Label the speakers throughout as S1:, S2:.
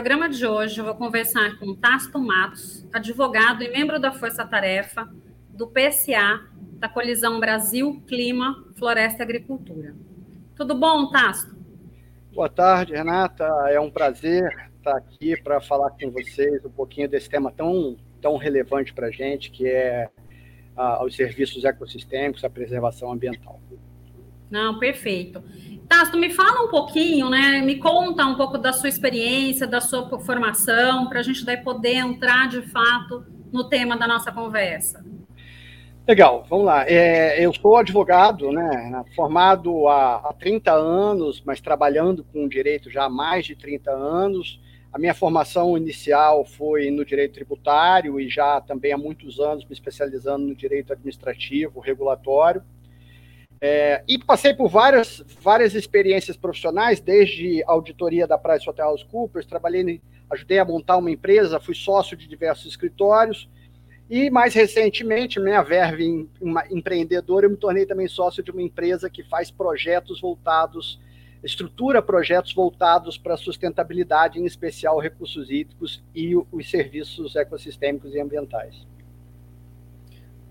S1: Programa de hoje eu vou conversar com Tasto Matos, advogado e membro da Força Tarefa do PSA, da Colisão Brasil, Clima, Floresta e Agricultura. Tudo bom, Tasto?
S2: Boa tarde, Renata. É um prazer estar aqui para falar com vocês um pouquinho desse tema tão, tão relevante para a gente, que é ah, os serviços ecossistêmicos, a preservação ambiental.
S1: Não, perfeito. Tasto, me fala um pouquinho, né? Me conta um pouco da sua experiência, da sua formação, para a gente daí poder entrar de fato no tema da nossa conversa.
S2: Legal, vamos lá. É, eu sou advogado, né, formado há, há 30 anos, mas trabalhando com direito já há mais de 30 anos. A minha formação inicial foi no direito tributário e já também há muitos anos me especializando no direito administrativo, regulatório. É, e passei por várias, várias experiências profissionais, desde auditoria da PricewaterhouseCoopers, trabalhei, ajudei a montar uma empresa, fui sócio de diversos escritórios, e mais recentemente, minha verve empreendedora, eu me tornei também sócio de uma empresa que faz projetos voltados, estrutura projetos voltados para sustentabilidade, em especial recursos hídricos e os serviços ecossistêmicos e ambientais.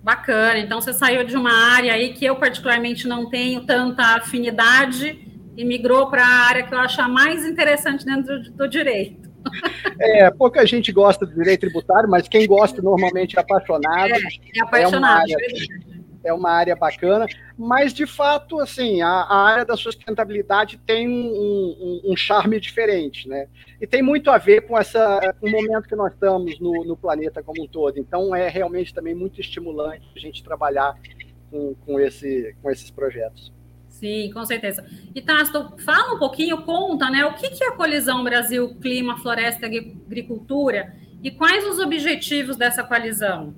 S1: Bacana. Então você saiu de uma área aí que eu particularmente não tenho tanta afinidade e migrou para a área que eu acho a mais interessante dentro do, do direito.
S2: É, pouca gente gosta do direito tributário, mas quem gosta normalmente é apaixonado. É,
S1: é apaixonado. É uma
S2: área, é uma área bacana, mas de fato, assim, a, a área da sustentabilidade tem um, um, um, charme diferente, né? E tem muito a ver com essa, com o momento que nós estamos no, no planeta como um todo. Então, é realmente também muito estimulante a gente trabalhar com, com, esse, com esses projetos.
S1: Sim, com certeza. E Tasto, fala um pouquinho, conta, né? O que, que é a colisão Brasil Clima, Floresta e Agricultura e quais os objetivos dessa coalizão?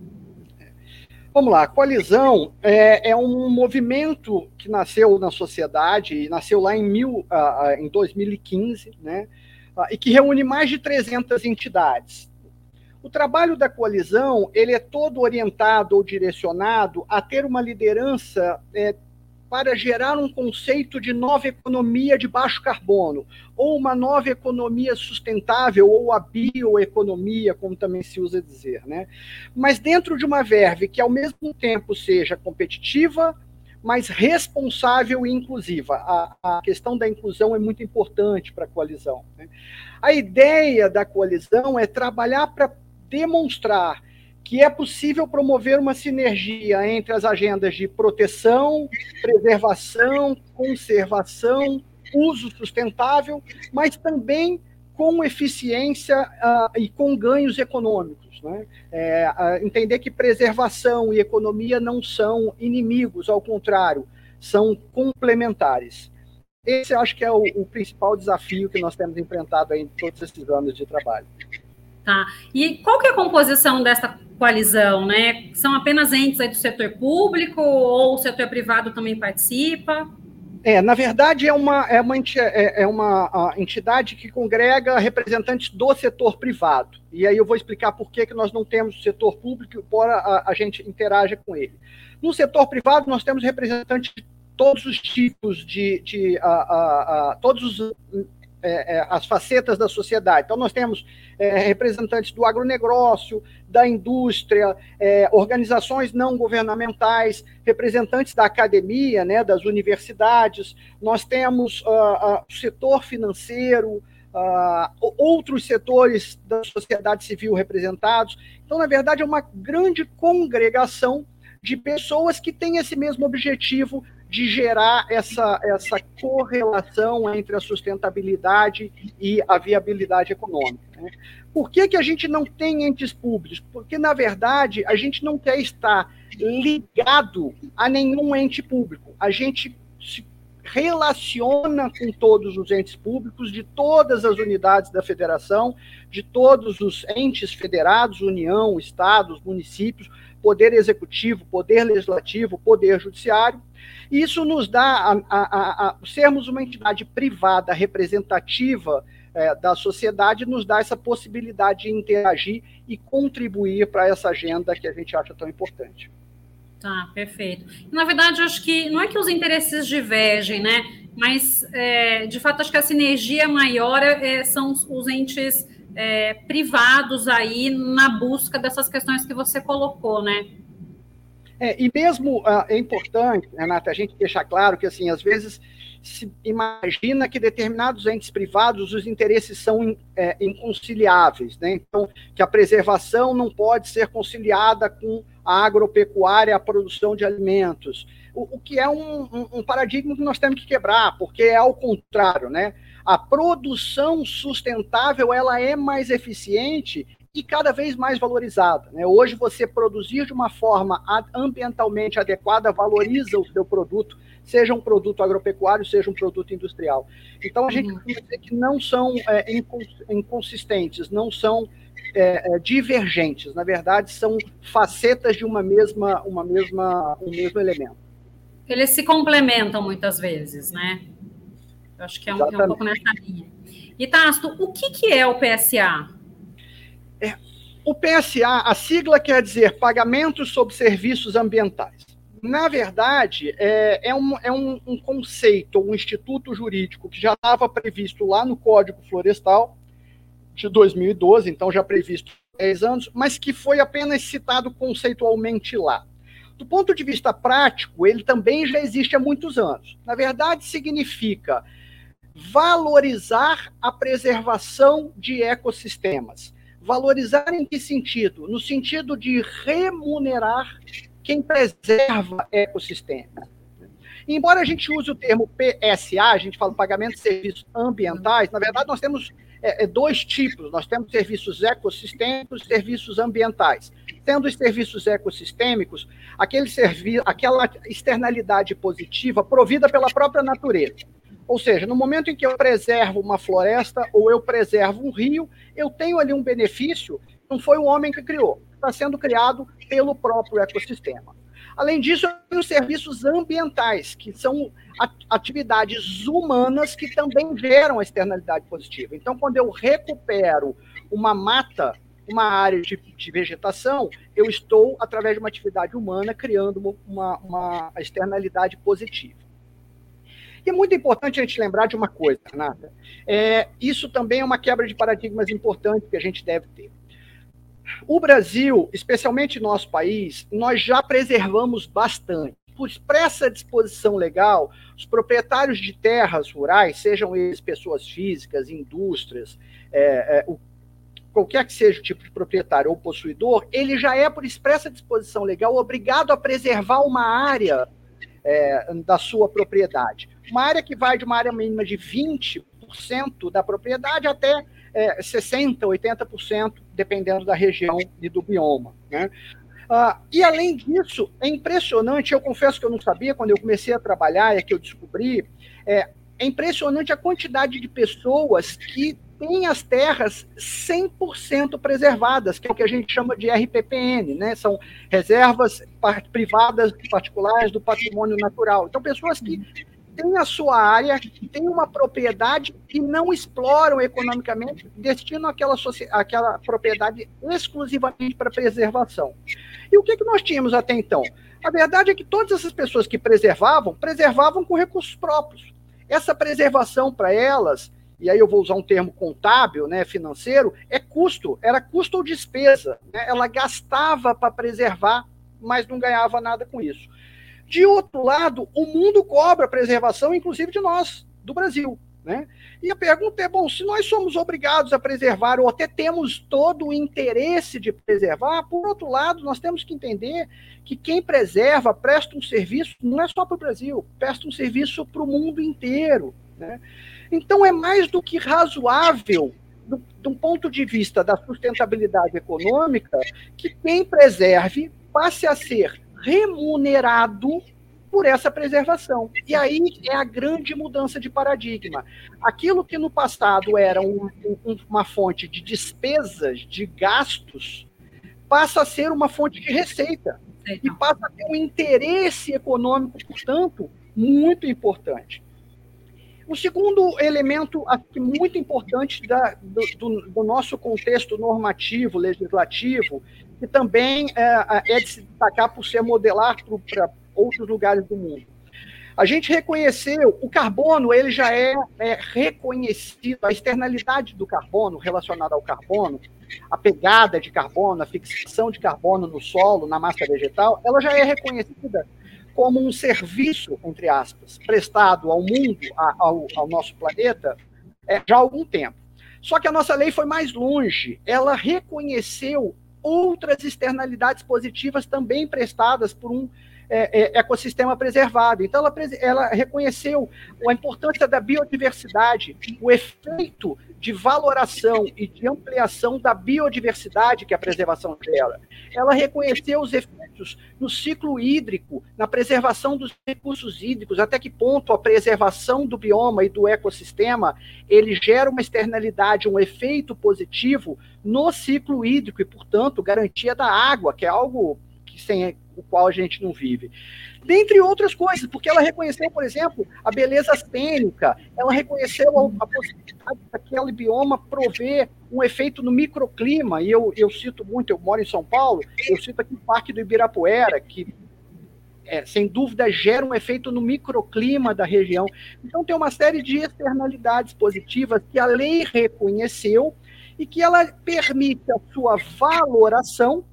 S2: Vamos lá, a coalizão é, é, um movimento que nasceu na sociedade, nasceu lá em, mil, uh, em 2015, né, uh, e que reúne mais de 300 entidades. O trabalho da coalizão ele é todo orientado ou direcionado a ter uma liderança é, para gerar um conceito de nova economia de baixo carbono, ou uma nova economia sustentável, ou a bioeconomia, como também se usa dizer. Né? Mas dentro de uma verve que, ao mesmo tempo, seja competitiva, mas responsável e inclusiva. A, a questão da inclusão é muito importante para a coalizão. Né? A ideia da coalizão é trabalhar para demonstrar que é possível promover uma sinergia entre as agendas de proteção, preservação, conservação, uso sustentável, mas também com eficiência uh, e com ganhos econômicos. Né? É, uh, entender que preservação e economia não são inimigos, ao contrário, são complementares. Esse acho que é o, o principal desafio que nós temos enfrentado em todos esses anos de trabalho.
S1: Tá. E qual que é a composição dessa coalizão, né? São apenas entes do setor público ou o setor privado também participa?
S2: É, na verdade, é uma, é uma, é, é uma entidade que congrega representantes do setor privado. E aí eu vou explicar por que, que nós não temos setor público, embora a, a gente interaja com ele. No setor privado, nós temos representantes de todos os tipos de. de a, a, a todos os é, é, as facetas da sociedade. Então, nós temos é, representantes do agronegócio, da indústria, é, organizações não governamentais, representantes da academia, né, das universidades, nós temos uh, uh, o setor financeiro, uh, outros setores da sociedade civil representados. Então, na verdade, é uma grande congregação de pessoas que têm esse mesmo objetivo de gerar essa, essa correlação entre a sustentabilidade e a viabilidade econômica. Né? Por que, que a gente não tem entes públicos? Porque, na verdade, a gente não quer estar ligado a nenhum ente público. A gente se relaciona com todos os entes públicos de todas as unidades da federação, de todos os entes federados, União, estados, municípios, poder executivo, poder legislativo, poder judiciário. Isso nos dá, a, a, a sermos uma entidade privada representativa é, da sociedade, nos dá essa possibilidade de interagir e contribuir para essa agenda que a gente acha tão importante.
S1: Tá, perfeito. Na verdade, acho que não é que os interesses divergem, né? Mas, é, de fato, acho que a sinergia maior é, são os entes é, privados aí na busca dessas questões que você colocou, né?
S2: É, e mesmo uh, é importante, Renata, a gente deixar claro que, assim, às vezes se imagina que determinados entes privados os interesses são é, inconciliáveis, né? Então, que a preservação não pode ser conciliada com a agropecuária, a produção de alimentos, o, o que é um, um, um paradigma que nós temos que quebrar, porque é ao contrário, né? A produção sustentável ela é mais eficiente e cada vez mais valorizada. Né? Hoje, você produzir de uma forma ambientalmente adequada valoriza o seu produto, seja um produto agropecuário, seja um produto industrial. Então, a gente uhum. que dizer que não são é, inconsistentes, não são é, é, divergentes. Na verdade, são facetas de uma mesma, uma mesma, um mesmo elemento.
S1: Eles se complementam muitas vezes, né? Eu acho que é um, é um pouco nessa linha. E Tasto, o que, que é o PSA?
S2: É, o PSA, a sigla quer dizer Pagamentos sobre Serviços Ambientais. Na verdade, é, é, um, é um, um conceito, um instituto jurídico que já estava previsto lá no Código Florestal de 2012, então já previsto há 10 anos, mas que foi apenas citado conceitualmente lá. Do ponto de vista prático, ele também já existe há muitos anos. Na verdade, significa valorizar a preservação de ecossistemas. Valorizar em que sentido? No sentido de remunerar quem preserva ecossistemas. Embora a gente use o termo PSA, a gente fala pagamento de serviços ambientais, na verdade nós temos é, é, dois tipos. Nós temos serviços ecossistêmicos e serviços ambientais. Tendo os serviços ecossistêmicos, aquele servi aquela externalidade positiva provida pela própria natureza. Ou seja, no momento em que eu preservo uma floresta ou eu preservo um rio, eu tenho ali um benefício, não foi o homem que criou, está sendo criado pelo próprio ecossistema. Além disso, os serviços ambientais, que são atividades humanas que também geram a externalidade positiva. Então, quando eu recupero uma mata, uma área de, de vegetação, eu estou, através de uma atividade humana, criando uma, uma externalidade positiva. E é muito importante a gente lembrar de uma coisa, Renata. É, isso também é uma quebra de paradigmas importante que a gente deve ter. O Brasil, especialmente nosso país, nós já preservamos bastante. Por expressa disposição legal, os proprietários de terras rurais, sejam eles pessoas físicas, indústrias, é, é, o, qualquer que seja o tipo de proprietário ou possuidor, ele já é, por expressa disposição legal, obrigado a preservar uma área é, da sua propriedade. Uma área que vai de uma área mínima de 20% da propriedade até é, 60%, 80%, dependendo da região e do bioma. Né? Ah, e além disso, é impressionante, eu confesso que eu não sabia, quando eu comecei a trabalhar, é que eu descobri, é, é impressionante a quantidade de pessoas que têm as terras 100% preservadas, que é o que a gente chama de RPPN, né? São reservas privadas particulares do patrimônio natural. Então, pessoas que têm a sua área, têm uma propriedade e não exploram economicamente, destinam aquela, aquela propriedade exclusivamente para preservação. E o que, que nós tínhamos até então? A verdade é que todas essas pessoas que preservavam, preservavam com recursos próprios. Essa preservação para elas, e aí eu vou usar um termo contábil, né, financeiro, é custo, era custo ou despesa. Né? Ela gastava para preservar, mas não ganhava nada com isso. De outro lado, o mundo cobra preservação, inclusive de nós, do Brasil. Né? E a pergunta é: bom, se nós somos obrigados a preservar, ou até temos todo o interesse de preservar, por outro lado, nós temos que entender que quem preserva presta um serviço, não é só para o Brasil, presta um serviço para o mundo inteiro. Né? Então, é mais do que razoável, do, um ponto de vista da sustentabilidade econômica, que quem preserve passe a ser remunerado por essa preservação. E aí é a grande mudança de paradigma. Aquilo que no passado era um, um, uma fonte de despesas, de gastos, passa a ser uma fonte de receita. E passa a ter um interesse econômico, portanto, muito importante. O segundo elemento muito importante da, do, do, do, nosso contexto normativo, legislativo, que também é, é de se destacar por ser modelar para outros lugares do mundo. A gente reconheceu, o carbono, ele já é, é reconhecido, a externalidade do carbono relacionada ao carbono, a pegada de carbono, a fixação de carbono no solo, na massa vegetal, ela já é reconhecida como um serviço, entre aspas, prestado ao mundo, ao, ao nosso planeta, é, já há algum tempo. Só que a nossa lei foi mais longe. Ela reconheceu outras externalidades positivas também prestadas por um é, é, ecossistema preservado. Então, ela, ela reconheceu a importância da biodiversidade, o efeito de valoração e de ampliação da biodiversidade que a preservação gera. Ela reconheceu os efeitos no ciclo hídrico, na preservação dos recursos hídricos, até que ponto a preservação do bioma e do ecossistema ele gera uma externalidade, um efeito positivo no ciclo hídrico e, portanto, garantia da água, que é algo que sem o qual a gente não vive. Dentre outras coisas, porque ela reconheceu, por exemplo, a beleza cênica, ela reconheceu a, a possibilidade daquele bioma prover um efeito no microclima, e eu, eu cito muito, eu moro em São Paulo, eu cito aqui o Parque do Ibirapuera, que é, sem dúvida gera um efeito no microclima da região. Então tem uma série de externalidades positivas que a lei reconheceu e que ela permite a sua valoração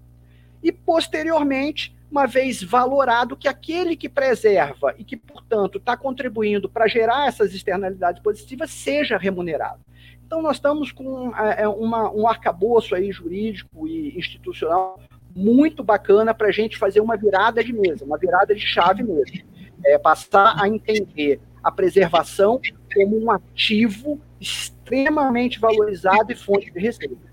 S2: e posteriormente uma vez valorado que aquele que preserva e que, portanto, está contribuindo para gerar essas externalidades positivas seja remunerado. Então, nós estamos com é, é, uma, um arcabouço aí jurídico e institucional muito bacana para a gente fazer uma virada de mesa, uma virada de chave mesmo. É, passar a entender a preservação como um ativo extremamente valorizado e fonte de receita.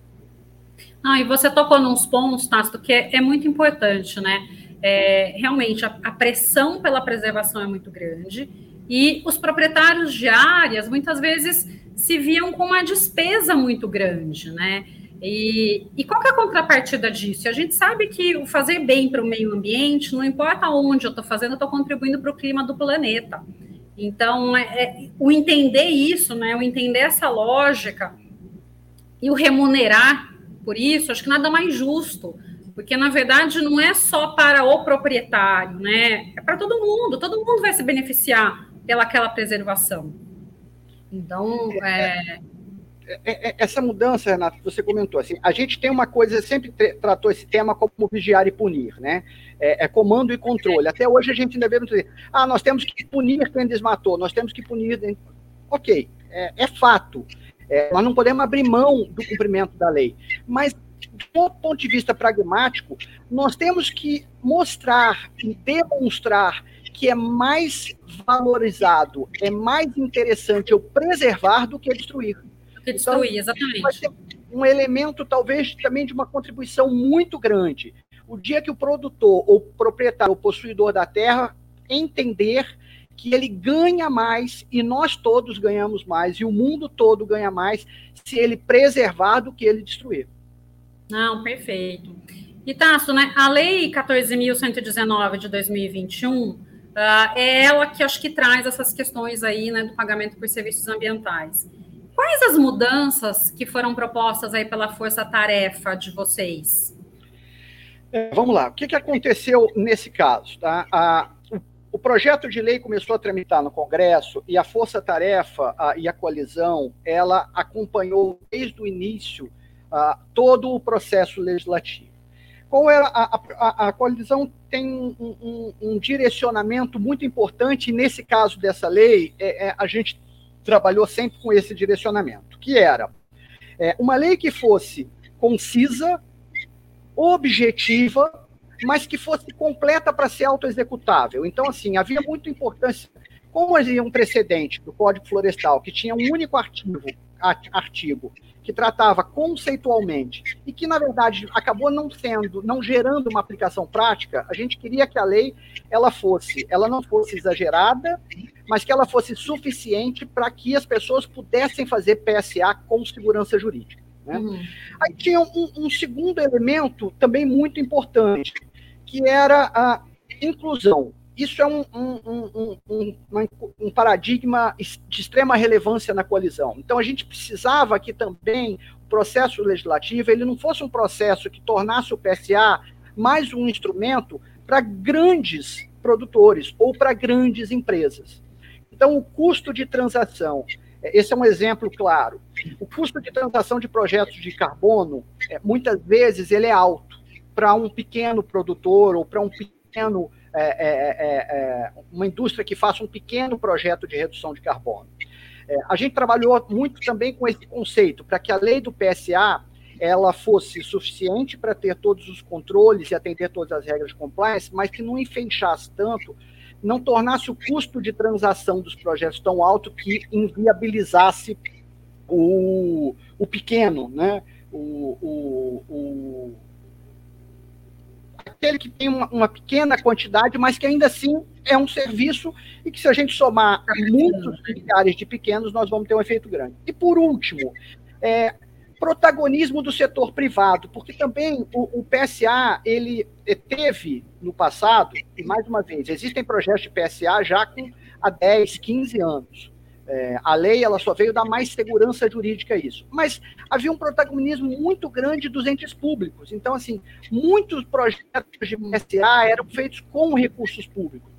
S1: Ah, e você tocou nos pontos, Tácito, que é, é muito importante, né? É, realmente a, a, pressão pela preservação é muito grande e os proprietários de áreas muitas vezes se viam com uma despesa muito grande, né? E, e qual é a contrapartida disso? A gente sabe que o fazer bem para o meio ambiente, não importa onde eu estou fazendo, eu estou contribuindo para o clima do planeta. Então, é, é, o entender isso, né, o entender essa lógica e o remunerar por isso, acho que nada mais justo porque na verdade não é só para o proprietário, né? É para todo mundo, todo mundo vai se beneficiar pelaquela preservação. Então, é...
S2: É, é, é... Essa mudança, Renato, que você comentou, assim, a gente tem uma coisa, sempre tratou esse tema como vigiar e punir, né? É, é, comando e controle. Até hoje a gente ainda vê dizer, ah, nós temos que punir quem desmatou, nós temos que punir. Ok, é, é fato. É, nós não podemos abrir mão do cumprimento da lei. Mas do ponto de vista pragmático, nós temos que mostrar e demonstrar que é mais valorizado, é mais interessante eu preservar do que destruir.
S1: Do que destruir, então, exatamente. Vai ser
S2: um elemento, talvez, também de uma contribuição muito grande. O dia que o produtor, ou proprietário, ou possuidor da terra entender que ele ganha mais e nós todos ganhamos mais e o mundo todo ganha mais se ele preservar do que ele destruir.
S1: Não, perfeito. E Tasso, né, a Lei 14.119 de 2021 uh, ah, é ela que acho que traz essas questões aí né, do pagamento por serviços ambientais. Quais as mudanças que foram propostas aí pela força-tarefa de vocês?
S2: É, vamos lá, o que, que aconteceu nesse caso? Tá? A, o, projeto de lei começou a tramitar no Congresso e a força-tarefa e a coalizão, ela acompanhou desde o início todo o processo legislativo. Qual era a, a, a coalizão tem um, um, um, direcionamento muito importante, e nesse caso dessa lei, é, é, a gente trabalhou sempre com esse direcionamento, que era é, uma lei que fosse concisa, objetiva, mas que fosse completa para ser autoexecutável. Então, assim, havia muita importância. Como havia um precedente do Código Florestal, que tinha um único artigo, artigo que tratava conceitualmente e que na verdade acabou não sendo, não gerando uma aplicação prática, a gente queria que a lei ela fosse, ela não fosse exagerada, mas que ela fosse suficiente para que as pessoas pudessem fazer PSA com segurança jurídica. Né? Uhum. Aí tinha um, um segundo elemento também muito importante, que era a inclusão. Isso é um, um, um, um, paradigma de extrema relevância na coalizão. Então, a gente precisava que também o processo legislativo ele não fosse um processo que tornasse o PSA mais um instrumento para grandes produtores ou para grandes empresas. Então, o custo de transação, esse é um exemplo claro. O custo de transação de projetos de carbono, é, muitas vezes, ele é alto para um pequeno produtor ou para um pequeno é é, é, é, uma indústria que faça um pequeno projeto de redução de carbono. É, a gente trabalhou muito também com esse conceito, para que a lei do PSA ela fosse suficiente para ter todos os controles e atender todas as regras de compliance, mas que não enfechasse tanto, não tornasse o custo de transação dos projetos tão alto que inviabilizasse o, o pequeno, né? o, o aquele que tem uma, uma, pequena quantidade, mas que ainda assim é um serviço e que se a gente somar muitos milhares de pequenos, nós vamos ter um efeito grande. E por último, é, protagonismo do setor privado, porque também o, o, PSA ele teve no passado, e mais uma vez, existem projetos de PSA já com há 10, 15 anos. É, a lei ela só veio dar mais segurança jurídica a isso. Mas havia um protagonismo muito grande dos entes públicos. Então, assim, muitos projetos de PSA eram feitos com recursos públicos.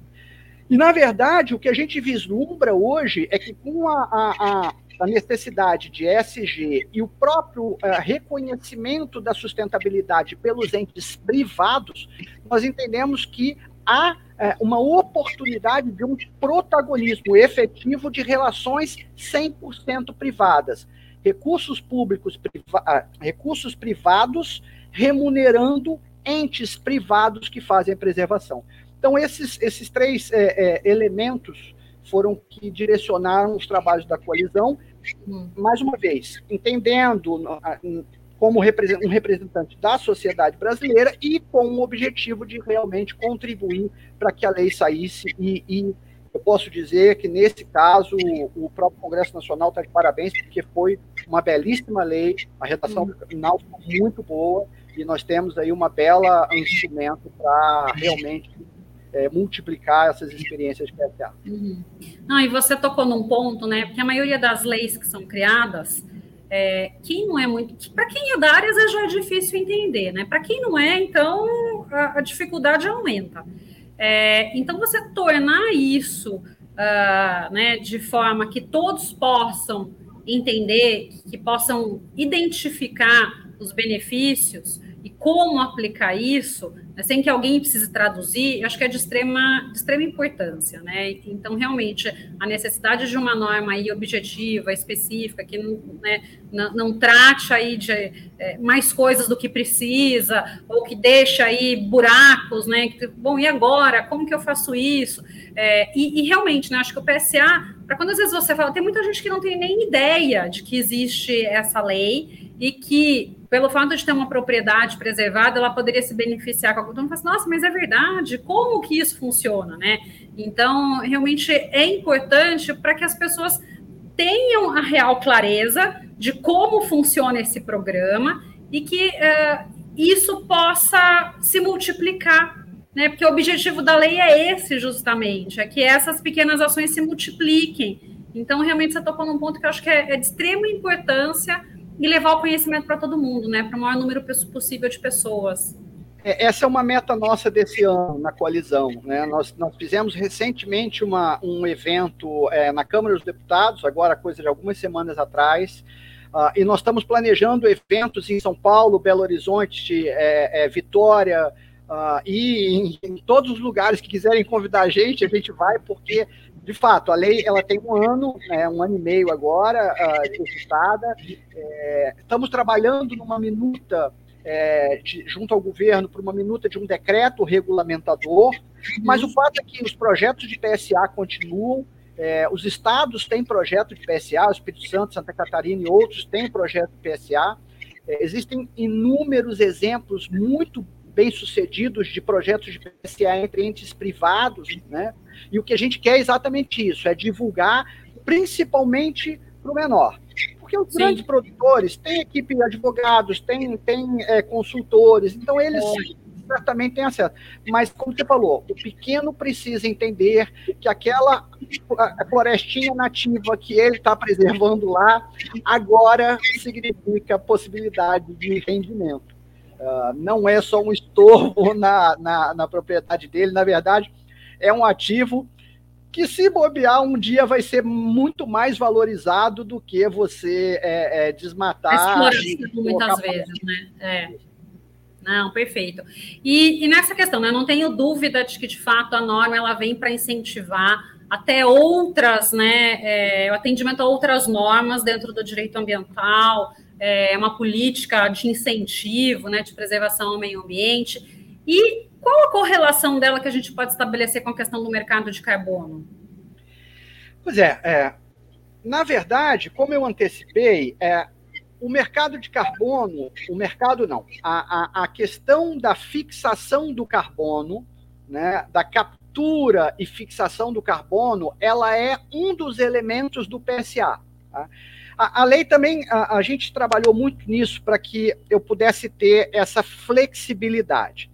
S2: E, na verdade, o que a gente vislumbra hoje é que com a, a, a necessidade de ESG e o próprio uh, reconhecimento da sustentabilidade pelos entes privados, nós entendemos que há é, uma oportunidade de um protagonismo efetivo de relações 100% privadas. Recursos públicos, priva ah, recursos privados remunerando entes privados que fazem a preservação. Então, esses, esses três é, é, elementos foram que direcionaram os trabalhos da coalizão. Hum. Mais uma vez, entendendo como um representante da sociedade brasileira e com o objetivo de realmente contribuir para que a lei saísse e, e, eu posso dizer que nesse caso o próprio Congresso Nacional está de parabéns porque foi uma belíssima lei, a redação final foi muito boa e nós temos aí uma bela instrumento para realmente é, multiplicar essas experiências de PSA.
S1: Uhum. Não, e você tocou num ponto, né? Porque a maioria das leis que são criadas é, quem não é muito. Para quem é da área, já é difícil entender, né? Para quem não é, então a, a dificuldade aumenta. É, então, você tornar isso uh, né, de forma que todos possam entender, que possam identificar os benefícios como aplicar isso, né, sem que alguém precise traduzir, acho que é de extrema, de extrema importância, né? Então, realmente, a necessidade de uma norma aí objetiva, específica, que não, né, não, não trate aí de é, mais coisas do que precisa, ou que deixa aí buracos, né? Bom, e agora? Como que eu faço isso? É, e, e, realmente, né, acho que o PSA, para quando às vezes você fala, tem muita gente que não tem nem ideia de que existe essa lei e que pelo fato de ter uma propriedade preservada, ela poderia se beneficiar com a cultura. Então, nossa, mas é verdade, como que isso funciona, né? Então, realmente é importante para que as pessoas tenham a real clareza de como funciona esse programa e que uh, isso possa se multiplicar, né? Porque o objetivo da lei é esse, justamente, é que essas pequenas ações se multipliquem. Então, realmente, você tocou num ponto que eu acho que é, é de extrema importância e levar o conhecimento para todo mundo, né? Para o maior número possível de pessoas.
S2: É, essa é uma meta nossa desse ano na coalizão. Né? Nós, nós fizemos recentemente uma, um evento é, na Câmara dos Deputados, agora coisa de algumas semanas atrás, uh, e nós estamos planejando eventos em São Paulo, Belo Horizonte, é, é, Vitória, uh, e em, em, todos os lugares que quiserem convidar a gente, a gente vai, porque de fato, a lei ela tem um ano, né, um ano e meio agora, uh. É, estamos trabalhando numa minuta é, de, junto ao governo para uma minuta de um decreto regulamentador, mas o fato é que os projetos de PSA continuam, é, os estados têm projeto de PSA, o Espírito Santo, Santa Catarina e outros têm projeto de PSA. É, existem inúmeros exemplos muito bem-sucedidos de projetos de PSA entre entes privados, né? E o que a gente quer é exatamente isso, é divulgar principalmente para o menor. Porque os Sim. grandes produtores têm equipe de advogados, têm, têm é, consultores, então eles certamente tem acesso. Mas, como você falou, o pequeno precisa entender que aquela florestinha nativa que ele está preservando lá, agora significa possibilidade de rendimento. Uh, não é só um estorvo na, na, na propriedade dele, na verdade, é um ativo que se bobear um dia vai ser muito mais valorizado do que você é, é, desmatar.
S1: Explorando muitas vezes, né? É. Não, perfeito. E, e, nessa questão, né, eu não tenho dúvida de que, de fato, a norma ela vem para incentivar até outras, né, é, o atendimento a outras normas dentro do direito ambiental, é uma política de incentivo, né, de preservação ao meio ambiente. E qual a correlação dela que a gente pode estabelecer com a questão do mercado de carbono?
S2: Pois é, é na verdade, como eu antecipei, é, o mercado de carbono, o mercado não, a, a, a questão da fixação do carbono, né, da captura e fixação do carbono, ela é um dos elementos do PSA. Tá? A, a, lei também, a, a gente trabalhou muito nisso para que eu pudesse ter essa flexibilidade.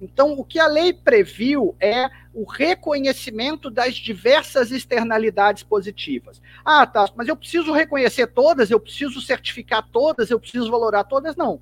S2: Então, o que a lei previu é o reconhecimento das diversas externalidades positivas. Ah, tá, mas eu preciso reconhecer todas, eu preciso certificar todas, eu preciso valorar todas? Não.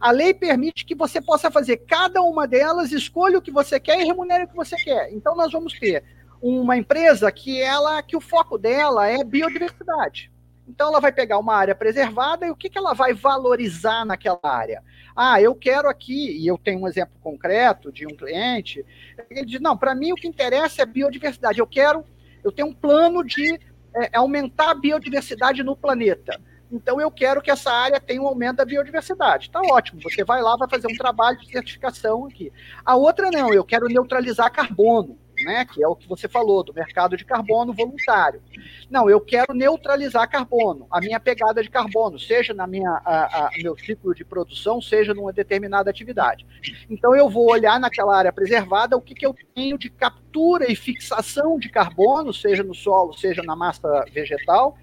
S2: A lei permite que você possa fazer cada uma delas, escolha o que você quer e remunere o que você quer. Então, nós vamos ter uma empresa que ela que o foco dela é biodiversidade. Então, ela vai pegar uma área preservada e o que, que ela vai valorizar naquela área? Ah, eu quero aqui, e eu tenho um exemplo concreto de um cliente, ele diz: não, para mim o que interessa é biodiversidade. Eu quero, eu tenho um plano de é, aumentar a biodiversidade no planeta. Então, eu quero que essa área tenha um aumento da biodiversidade. Está ótimo, você vai lá, vai fazer um trabalho de certificação aqui. A outra não, eu quero neutralizar carbono né, que é o que você falou, do mercado de carbono voluntário. Não, eu quero neutralizar carbono, a minha pegada de carbono, seja na minha a, a, meu ciclo de produção, seja numa determinada atividade. Então eu vou olhar naquela área preservada o que, que eu tenho de captura e fixação de carbono, seja no solo, seja na massa vegetal,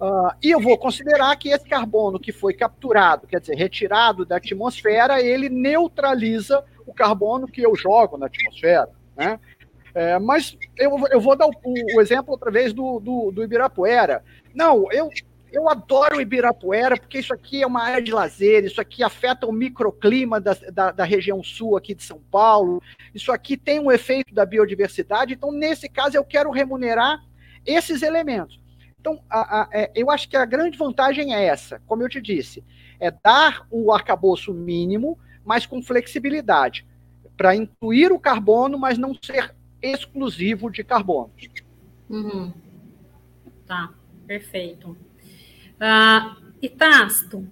S2: Uh, e eu vou considerar que esse carbono que foi capturado, quer dizer, retirado da atmosfera, ele neutraliza o carbono que eu jogo na atmosfera. Né? É, mas eu, eu vou dar o, o, exemplo outra vez do, do, do Ibirapuera. Não, eu, eu adoro Ibirapuera, porque isso aqui é uma área de lazer, isso aqui afeta o microclima da, da, da, região sul aqui de São Paulo, isso aqui tem um efeito da biodiversidade, então, nesse caso, eu quero remunerar esses elementos. Então, a, a, é, eu acho que a grande vantagem é essa, como eu te disse, é dar o arcabouço mínimo, mas com flexibilidade, para incluir o carbono, mas não ser exclusivo de carbono.
S1: Uhum. Tá, perfeito. Uh, e Tasto,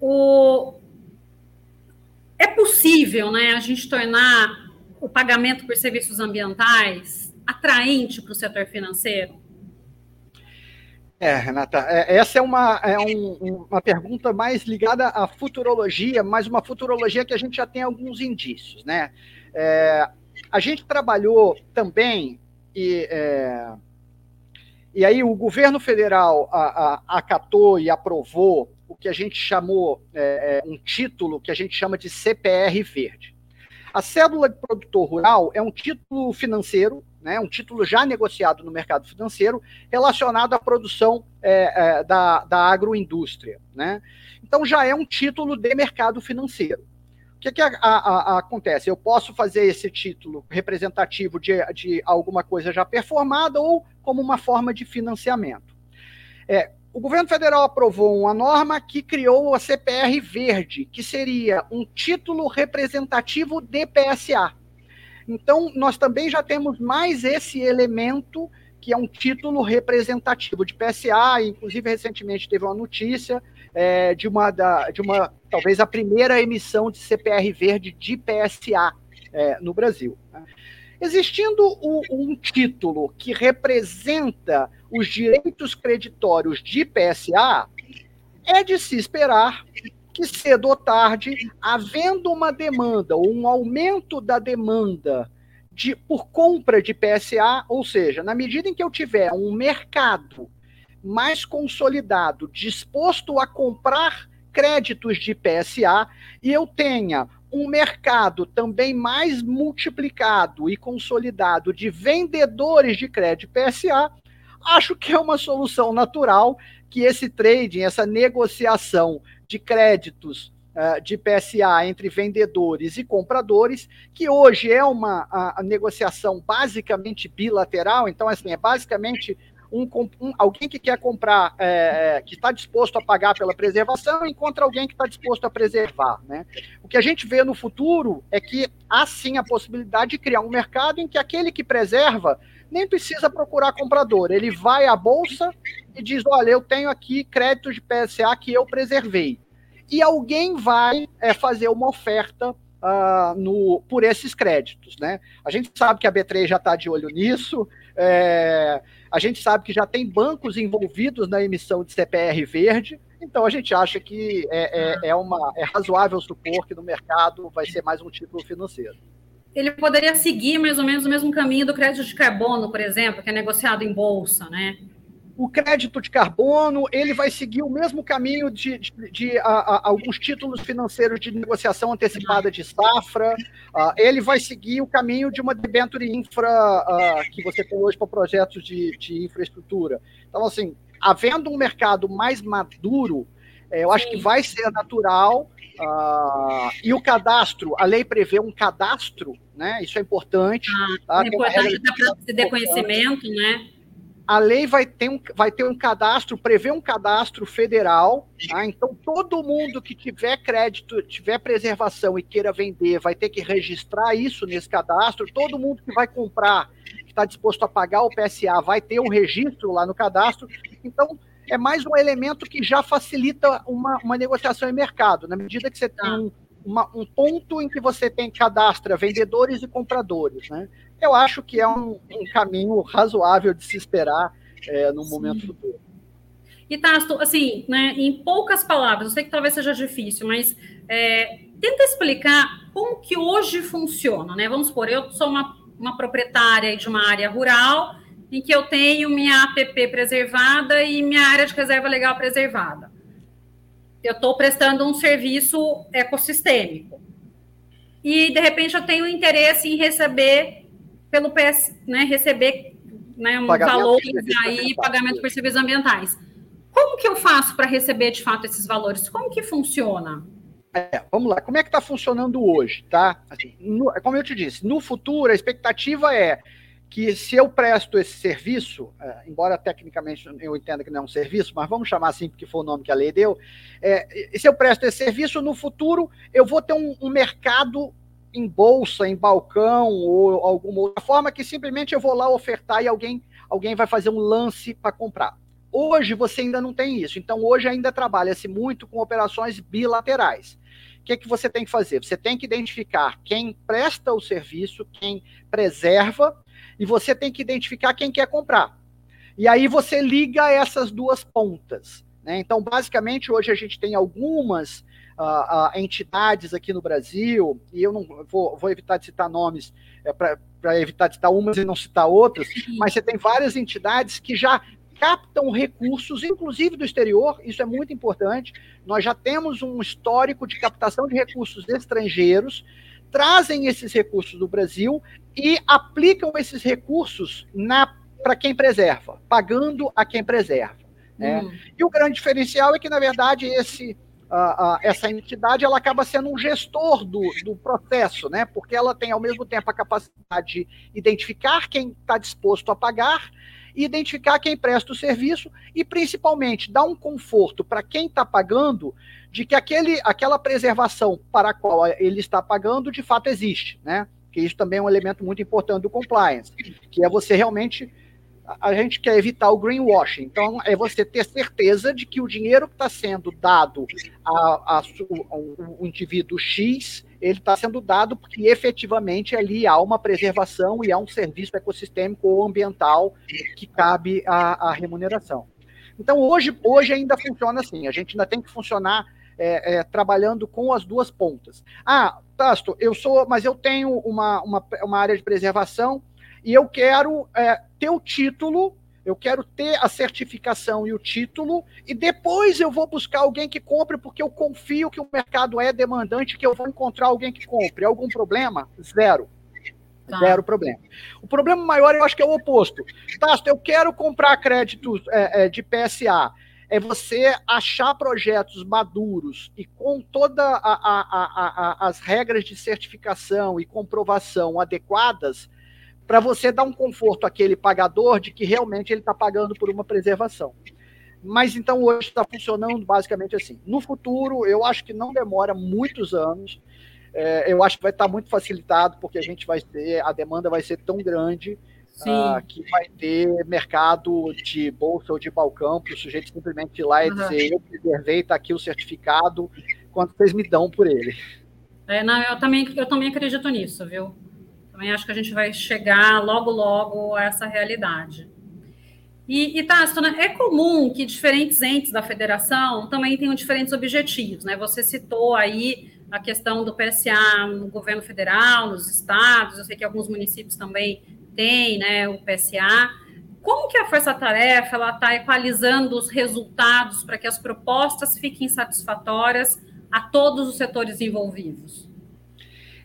S1: o... é possível né, a gente tornar o pagamento por serviços ambientais atraente para o setor financeiro?
S2: É, Renata, é, essa é, uma, é um, uma pergunta mais ligada à futurologia, mas uma futurologia que a gente já tem alguns indícios, né? É, a gente trabalhou também, e, é, e aí o governo federal a, a, acatou e aprovou o que a gente chamou, é, é um título que a gente chama de CPR verde. A cédula de produtor rural é um título financeiro, né, um título já negociado no mercado financeiro, relacionado à produção é, é, da, da agroindústria. Né? Então já é um título de mercado financeiro. Que, que a, a, a, acontece? Eu posso fazer esse título representativo de, de alguma coisa já performada ou como uma forma de financiamento. É, o governo federal aprovou uma norma que criou a CPR Verde, que seria um título representativo de PSA. Então, nós também já temos mais esse elemento, que é um título representativo de PSA, inclusive recentemente teve uma notícia é, de, uma, da, de uma, talvez a primeira emissão de CPR verde de PSA é, no Brasil. Né? Existindo o, um título que representa os direitos creditórios de PSA, é de se esperar que cedo ou tarde, havendo uma demanda ou um aumento da demanda de, por compra de PSA, ou seja, na medida em que eu tiver um mercado mais consolidado, disposto a comprar créditos de PSA, e eu tenha um mercado também mais multiplicado e consolidado de vendedores de crédito PSA, acho que é uma solução natural que esse trading, essa negociação de créditos uh, de PSA entre vendedores e compradores, que hoje é uma a, a negociação basicamente bilateral, então assim, é basicamente um, um, alguém que quer comprar, é, é, que está disposto a pagar pela preservação, encontra alguém que está disposto a preservar. Né? O que a gente vê no futuro é que há sim a possibilidade de criar um mercado em que aquele que preserva nem precisa procurar comprador. Ele vai à bolsa e diz: Olha, eu tenho aqui créditos de PSA que eu preservei. E alguém vai é, fazer uma oferta uh, no, por esses créditos. Né? A gente sabe que a B3 já está de olho nisso. É, a gente sabe que já tem bancos envolvidos na emissão de CPR verde, então a gente acha que é, é, é, uma, é razoável supor que no mercado vai ser mais um título financeiro.
S1: Ele poderia seguir mais ou menos o mesmo caminho do crédito de carbono, por exemplo, que é negociado em bolsa, né?
S2: O crédito de carbono ele vai seguir o mesmo caminho de, de, de a, a, alguns títulos financeiros de negociação antecipada de safra. Uh, ele vai seguir o caminho de uma debenture infra uh, que você tem hoje para projetos de, de, infraestrutura. Então, assim, havendo um mercado mais maduro, eh, eu acho que vai ser natural. Uh, e o cadastro, a lei prevê um cadastro, né? Isso é importante.
S1: Ah, tá? É importante para se ter conhecimento, né?
S2: A lei vai ter um, vai ter um cadastro, prevê um cadastro federal, tá? então todo mundo que tiver crédito, tiver preservação e queira vender, vai ter que registrar isso nesse cadastro, todo mundo que vai comprar, que está disposto a pagar o PSA, vai ter um registro lá no cadastro, então é mais um elemento que já facilita uma, uma negociação em mercado, na medida que você tem um, uma, um ponto em que você tem cadastra vendedores e compradores, né? eu acho que é um, um caminho razoável de se esperar é, no momento Sim. futuro.
S1: E Tasto, assim, né, em poucas palavras, eu sei que talvez seja difícil, mas é, tenta explicar como que hoje funciona, né? Vamos supor, eu sou uma, uma proprietária de uma área rural em que eu tenho minha APP preservada e minha área de reserva legal preservada. Eu estou prestando um serviço ecossistêmico. E, de repente, eu tenho interesse em receber pelo PS, né, receber né, um valor aí, pagamento por serviços ambientais. Como que eu faço para receber de fato esses valores? Como que funciona?
S2: É, vamos lá, como é que está funcionando hoje, tá? Assim, no, como eu te disse, no futuro a expectativa é que se eu presto esse serviço, é, embora tecnicamente eu entenda que não é um serviço, mas vamos chamar assim porque foi o nome que a lei deu, é, se eu presto esse serviço, no futuro eu vou ter um, um mercado em bolsa, em balcão ou alguma outra forma que simplesmente eu vou lá ofertar e alguém, alguém vai fazer um lance para comprar. Hoje você ainda não tem isso, então hoje ainda trabalha-se muito com operações bilaterais. O que, é que você tem que fazer? Você tem que identificar quem presta o serviço, quem preserva, e você tem que identificar quem quer comprar. E aí você liga essas duas pontas. Né? Então, basicamente, hoje a gente tem algumas uh, uh, entidades aqui no Brasil, e eu não vou, vou evitar de citar nomes é, para evitar de citar umas e não citar outras, mas você tem várias entidades que já captam recursos, inclusive do exterior, isso é muito importante. Nós já temos um histórico de captação de recursos estrangeiros, trazem esses recursos do Brasil e aplicam esses recursos para quem preserva, pagando a quem preserva. Né? Hum. E o grande diferencial é que, na verdade, esse essa entidade ela acaba sendo um gestor do, do processo, né? Porque ela tem ao mesmo tempo a capacidade de identificar quem está disposto a pagar, identificar quem presta o serviço e principalmente dar um conforto para quem está pagando de que aquele, aquela preservação para a qual ele está pagando de fato existe, né? Que isso também é um elemento muito importante do compliance, que é você realmente a gente quer evitar o greenwashing. Então, é você ter certeza de que o dinheiro que está sendo dado ao indivíduo X, ele está sendo dado porque efetivamente ali há uma preservação e há um serviço ecossistêmico ou ambiental que cabe à, remuneração. Então, hoje, hoje ainda funciona assim. A gente ainda tem que funcionar é, é, trabalhando com as duas pontas. Ah, Tasto, eu sou, mas eu tenho uma, uma, uma área de preservação e eu quero é, ter o título Eu quero ter a certificação e o título, e depois eu vou buscar alguém que compre, porque eu confio que o mercado é demandante, que eu vou encontrar alguém que compre. Algum problema? Zero. Tá. Zero problema. O problema maior eu acho que é o oposto. Tasto, eu quero comprar créditos é, é, de PSA. É você achar projetos maduros e com todas as regras de certificação e comprovação adequadas para você dar um conforto àquele pagador de que realmente ele está pagando por uma preservação. Mas então hoje está funcionando basicamente assim. No futuro, eu acho que não demora muitos anos. É, eu acho que vai estar tá muito facilitado, porque a gente vai ter, a demanda vai ser tão grande uh, que vai ter mercado de bolsa ou de balcão para o sujeito simplesmente ir lá e uhum. dizer: eu preservei, está aqui o certificado, quanto vocês me dão por ele.
S1: É, não, eu também, eu também acredito nisso, viu? Também acho que a gente vai chegar logo, logo a essa realidade. E, e Tasso, né, é comum que diferentes entes da federação também tenham diferentes objetivos, né? Você citou aí a questão do PSA no governo federal, nos estados, eu sei que alguns municípios também têm, né, o PSA. Como que a Força Tarefa ela está equalizando os resultados para que as propostas fiquem satisfatórias a todos os setores envolvidos?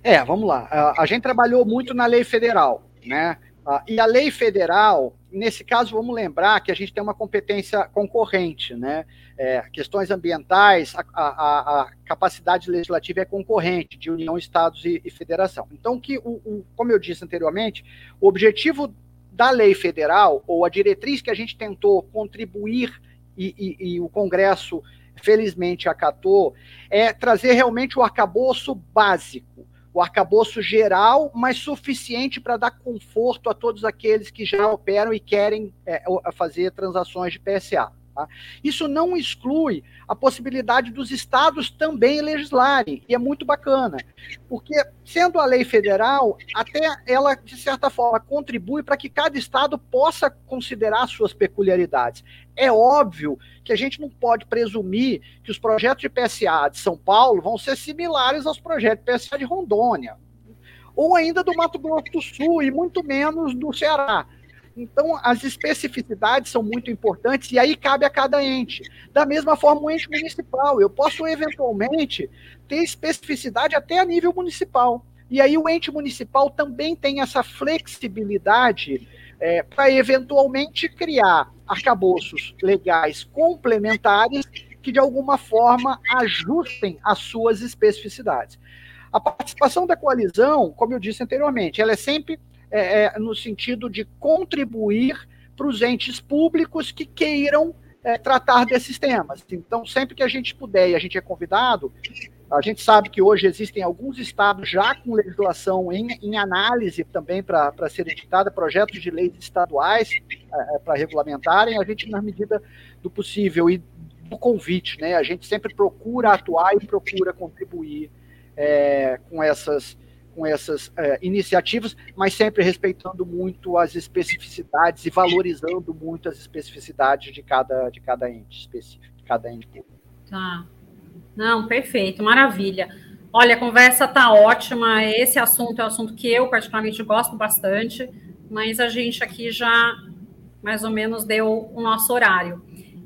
S2: É, vamos lá. A, gente trabalhou muito na lei federal, né? Ah, e a lei federal, nesse caso, vamos lembrar que a gente tem uma competência concorrente, né? É, questões ambientais, a, a, a, capacidade legislativa é concorrente de União, Estados e, e Federação. Então, que o, o, como eu disse anteriormente, o objetivo da lei federal, ou a diretriz que a gente tentou contribuir e, e, e o Congresso felizmente acatou, é trazer realmente o arcabouço básico o arcabouço geral, mas suficiente para dar conforto a todos aqueles que já operam e querem é, fazer transações de PSA. Tá? Isso não exclui a possibilidade dos estados também legislarem, e é muito bacana, porque, sendo a lei federal, até ela, de certa forma, contribui para que cada estado possa considerar suas peculiaridades. É óbvio que a gente não pode presumir que os projetos de PSA de São Paulo vão ser similares aos projetos de PSA de Rondônia, ou ainda do Mato Grosso do Sul, e muito menos do Ceará. Então, as especificidades são muito importantes e aí cabe a cada ente. Da mesma forma, o ente municipal. Eu posso, eventualmente, ter especificidade até a nível municipal. E aí o ente municipal também tem essa flexibilidade é, para, eventualmente, criar arcabouços legais complementares que, de alguma forma, ajustem as suas especificidades. A participação da coalizão, como eu disse anteriormente, ela é sempre é, é, no sentido de contribuir para os entes públicos que queiram é, tratar desses temas. Então, sempre que a gente puder e a gente é convidado, a gente sabe que hoje existem alguns estados já com legislação em, em análise também para ser editada, projetos de leis estaduais é, é para regulamentarem, a gente, na medida do possível e do convite, né, a gente sempre procura atuar e procura contribuir é, com essas com essas é, iniciativas, mas sempre respeitando muito as especificidades e valorizando muito as especificidades de cada, de cada ente específico, de cada ente público.
S1: Tá. Não, perfeito, maravilha. Olha, a conversa está ótima. Esse assunto é um assunto que eu particularmente gosto bastante, mas a gente aqui já mais ou menos deu o nosso horário.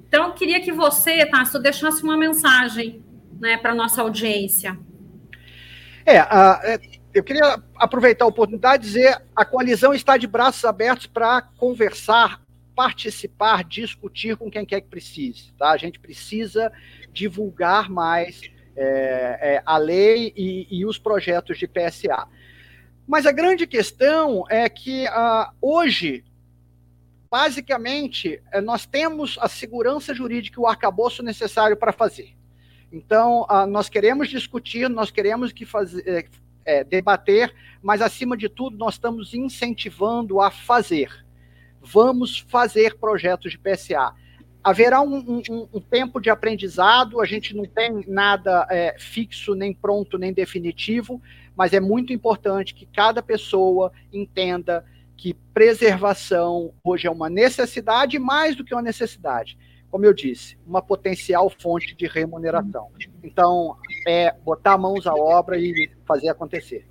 S1: Então, eu queria que você, Tássio, deixasse uma mensagem né, para a nossa audiência.
S2: É, a, é, eu queria aproveitar a oportunidade e dizer a coalizão está de braços abertos para conversar, participar, discutir com quem quer que precise. Tá? A gente precisa divulgar mais é, é, a lei e, e, os projetos de PSA. Mas a grande questão é que uh, hoje, basicamente, é, nós temos a segurança jurídica e o arcabouço necessário para fazer. Então, uh, nós queremos discutir, nós queremos que fazer, é, debater, mas acima de tudo nós estamos incentivando a fazer. Vamos fazer projetos de PSA. Haverá um, um, um tempo de aprendizado, a gente não tem nada é, fixo, nem pronto, nem definitivo, mas é muito importante que cada pessoa entenda que preservação hoje é uma necessidade mais do que uma necessidade como eu disse, uma potencial fonte de remuneração. Então, é botar mãos à obra e fazer acontecer.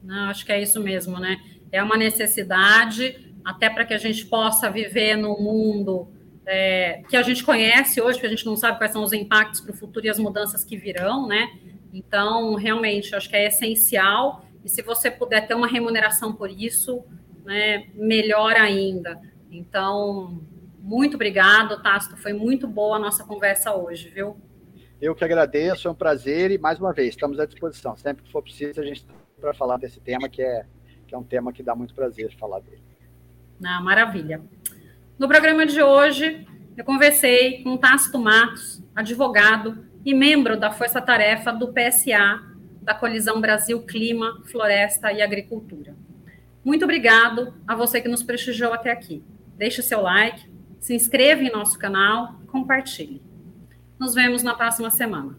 S1: Não, acho que é isso mesmo, né? É uma necessidade, até para que a gente possa viver num mundo é, que a gente conhece hoje, porque a gente não sabe quais são os impactos para o futuro e as mudanças que virão, né? Então, realmente, acho que é essencial. E se você puder ter uma remuneração por isso, né, melhor ainda. Então, muito obrigado, Tácito. Foi muito boa a nossa conversa hoje, viu?
S2: Eu que agradeço, é um prazer e, mais uma vez, estamos à disposição. Sempre que for preciso, a gente está para falar desse tema, que é, que é um tema que dá muito prazer falar dele.
S1: Ah, maravilha. No programa de hoje, eu conversei com Tácito Matos, advogado e membro da Força Tarefa do PSA, da Colisão Brasil Clima, Floresta e Agricultura. Muito obrigado a você que nos prestigiou até aqui. Deixe seu like, se inscreva em nosso canal e compartilhe. Nos vemos na próxima semana.